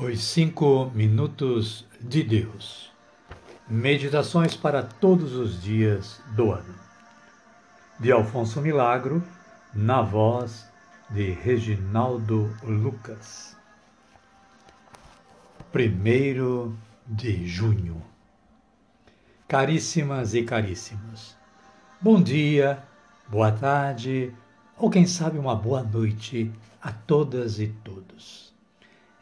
Os Cinco Minutos de Deus. Meditações para todos os dias do ano. De Alfonso Milagro, na voz de Reginaldo Lucas. Primeiro de junho. Caríssimas e caríssimos, bom dia, boa tarde ou quem sabe uma boa noite a todas e todos.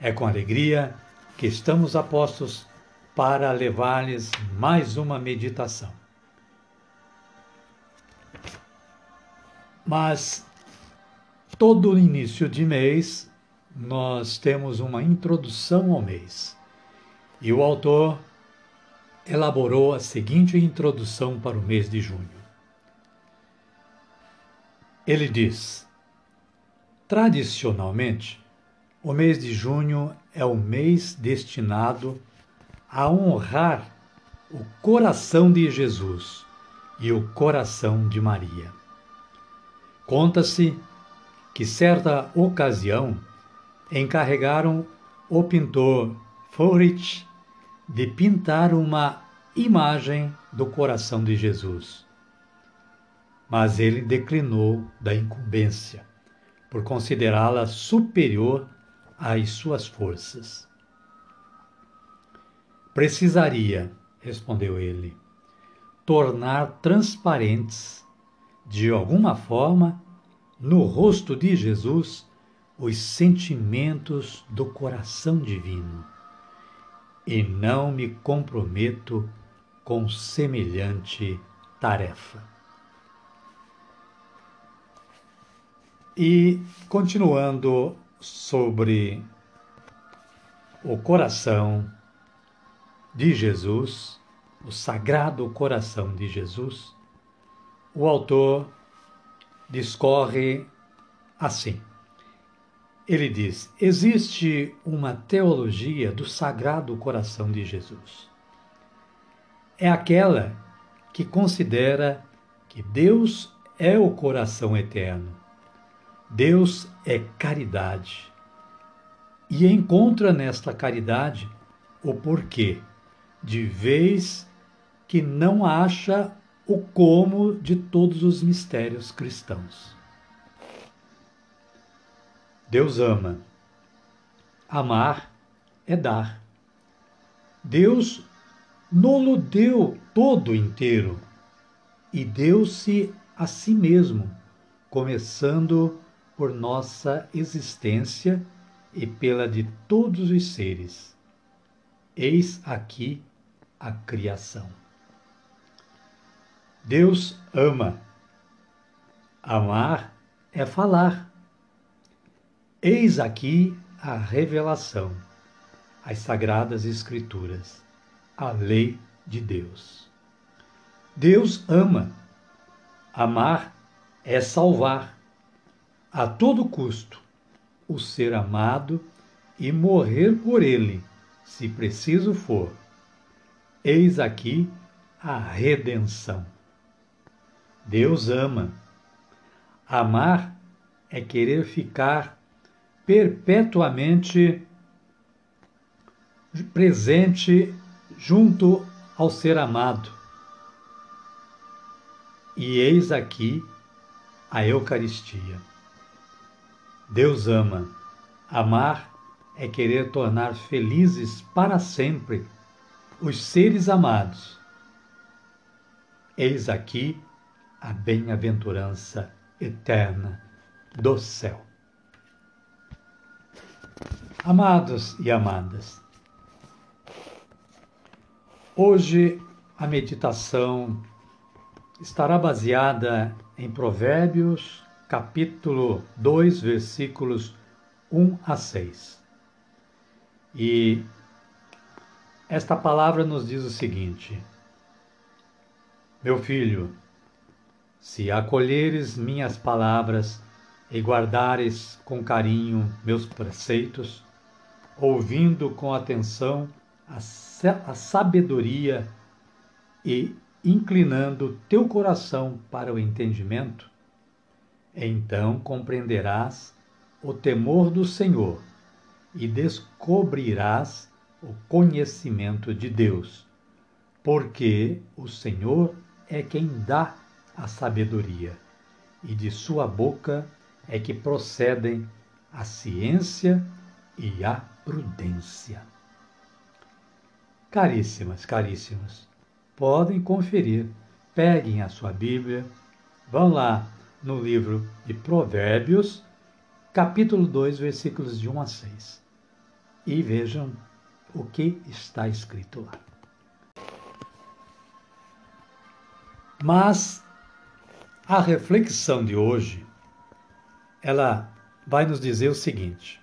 É com alegria que estamos apostos para levar-lhes mais uma meditação. Mas todo início de mês nós temos uma introdução ao mês. E o autor elaborou a seguinte introdução para o mês de junho. Ele diz: Tradicionalmente, o mês de junho é o mês destinado a honrar o coração de Jesus e o coração de Maria. Conta-se que, certa ocasião, encarregaram o pintor Furich de pintar uma imagem do coração de Jesus. Mas ele declinou da incumbência, por considerá-la superior às suas forças. Precisaria, respondeu ele, tornar transparentes, de alguma forma, no rosto de Jesus, os sentimentos do coração divino. E não me comprometo com semelhante tarefa. E, continuando sobre o coração de Jesus, o sagrado coração de Jesus, o autor discorre assim. Ele diz: existe uma teologia do sagrado coração de Jesus. É aquela que considera que Deus é o coração eterno Deus é caridade e encontra nesta caridade o porquê, de vez que não acha o como de todos os mistérios cristãos. Deus ama. Amar é dar. Deus nolo deu todo inteiro e deu-se a si mesmo, começando por nossa existência e pela de todos os seres. Eis aqui a criação. Deus ama. Amar é falar. Eis aqui a revelação, as sagradas Escrituras, a lei de Deus. Deus ama. Amar é salvar a todo custo o ser amado e morrer por ele, se preciso for. Eis aqui a redenção. Deus ama. Amar é querer ficar perpetuamente presente junto ao ser amado. E eis aqui a Eucaristia. Deus ama. Amar é querer tornar felizes para sempre os seres amados. Eis aqui a bem-aventurança eterna do céu. Amados e amadas, hoje a meditação estará baseada em Provérbios capítulo 2, versículos 1 a 6. E esta palavra nos diz o seguinte: Meu filho, se acolheres minhas palavras e guardares com carinho meus preceitos, ouvindo com atenção a, a sabedoria e inclinando teu coração para o entendimento, então compreenderás o temor do Senhor e descobrirás o conhecimento de Deus, porque o Senhor é quem dá a sabedoria, e de sua boca é que procedem a ciência e a prudência. Caríssimas, caríssimos, podem conferir, peguem a sua Bíblia, vão lá no livro de Provérbios, capítulo 2, versículos de 1 a 6, e vejam o que está escrito lá. Mas a reflexão de hoje, ela vai nos dizer o seguinte: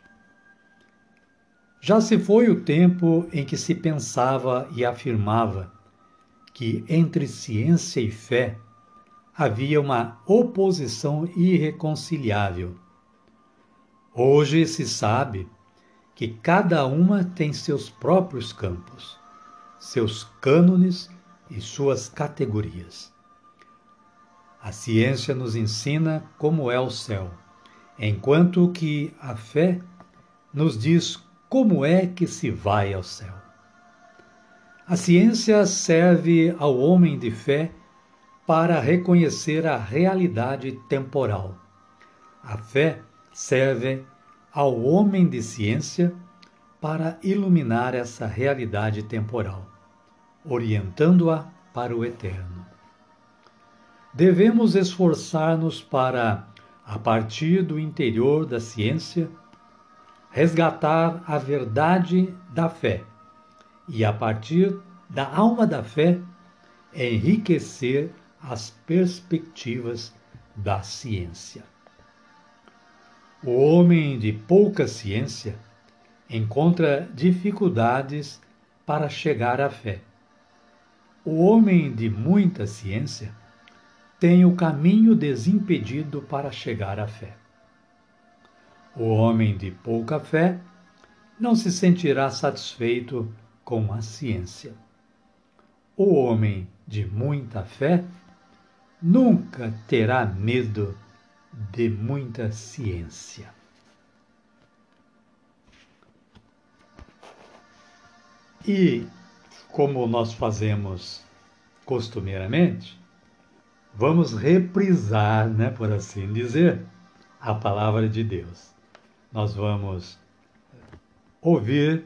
já se foi o tempo em que se pensava e afirmava que entre ciência e fé havia uma oposição irreconciliável. Hoje se sabe que cada uma tem seus próprios campos, seus cânones e suas categorias. A ciência nos ensina como é o céu, enquanto que a fé nos diz como é que se vai ao céu. A ciência serve ao homem de fé para reconhecer a realidade temporal. A fé serve ao homem de ciência para iluminar essa realidade temporal, orientando-a para o eterno. Devemos esforçar-nos para, a partir do interior da ciência, resgatar a verdade da fé e, a partir da alma da fé, enriquecer as perspectivas da ciência. O homem de pouca ciência encontra dificuldades para chegar à fé. O homem de muita ciência tem o caminho desimpedido para chegar à fé. O homem de pouca fé não se sentirá satisfeito com a ciência. O homem de muita fé nunca terá medo de muita ciência. E, como nós fazemos costumeiramente, vamos reprisar, né, por assim dizer, a palavra de Deus. Nós vamos ouvir,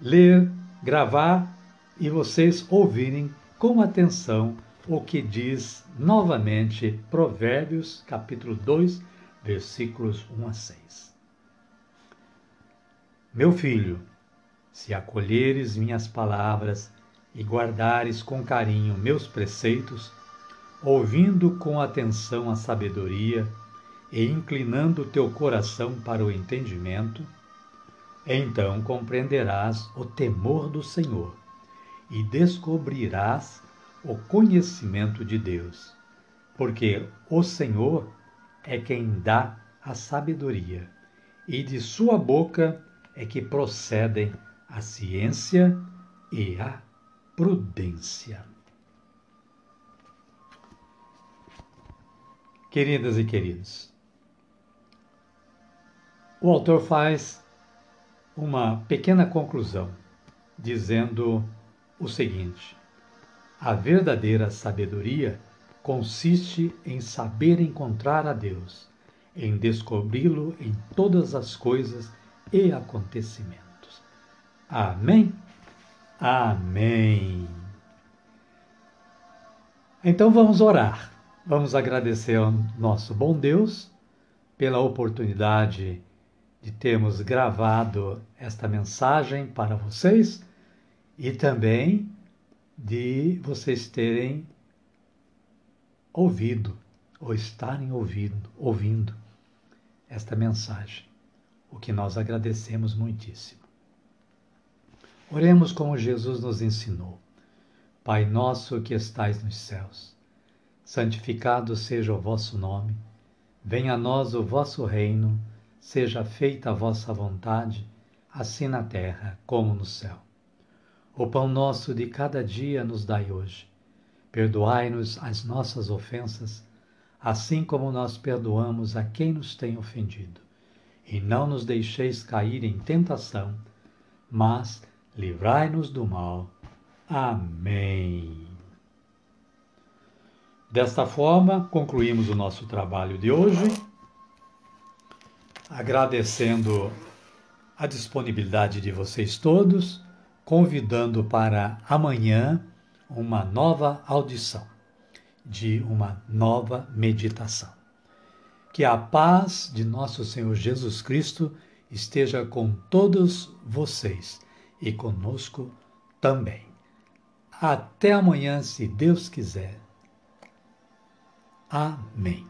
ler, gravar e vocês ouvirem com atenção o que diz novamente Provérbios, capítulo 2, versículos 1 a 6. Meu filho, se acolheres minhas palavras e guardares com carinho meus preceitos, ouvindo com atenção a sabedoria e inclinando teu coração para o entendimento, então compreenderás o temor do Senhor e descobrirás o conhecimento de Deus, porque o Senhor é quem dá a sabedoria, e de sua boca é que procedem a ciência e a prudência. Queridas e queridos, o autor faz uma pequena conclusão, dizendo o seguinte: a verdadeira sabedoria consiste em saber encontrar a Deus, em descobri-lo em todas as coisas e acontecimentos. Amém? Amém. Então vamos orar. Vamos agradecer ao nosso bom Deus pela oportunidade de termos gravado esta mensagem para vocês e também de vocês terem ouvido ou estarem ouvindo, ouvindo esta mensagem, o que nós agradecemos muitíssimo. Oremos como Jesus nos ensinou. Pai nosso que estais nos céus, santificado seja o vosso nome, venha a nós o vosso reino, seja feita a vossa vontade, assim na terra como no céu. O pão nosso de cada dia nos dai hoje. Perdoai-nos as nossas ofensas, assim como nós perdoamos a quem nos tem ofendido. e não nos deixeis cair em tentação, mas livrai-nos do mal. Amém. Desta forma, concluímos o nosso trabalho de hoje, agradecendo a disponibilidade de vocês todos, convidando para amanhã uma nova audição de uma nova meditação. Que a paz de nosso Senhor Jesus Cristo esteja com todos vocês e conosco também. Até amanhã, se Deus quiser. Amém.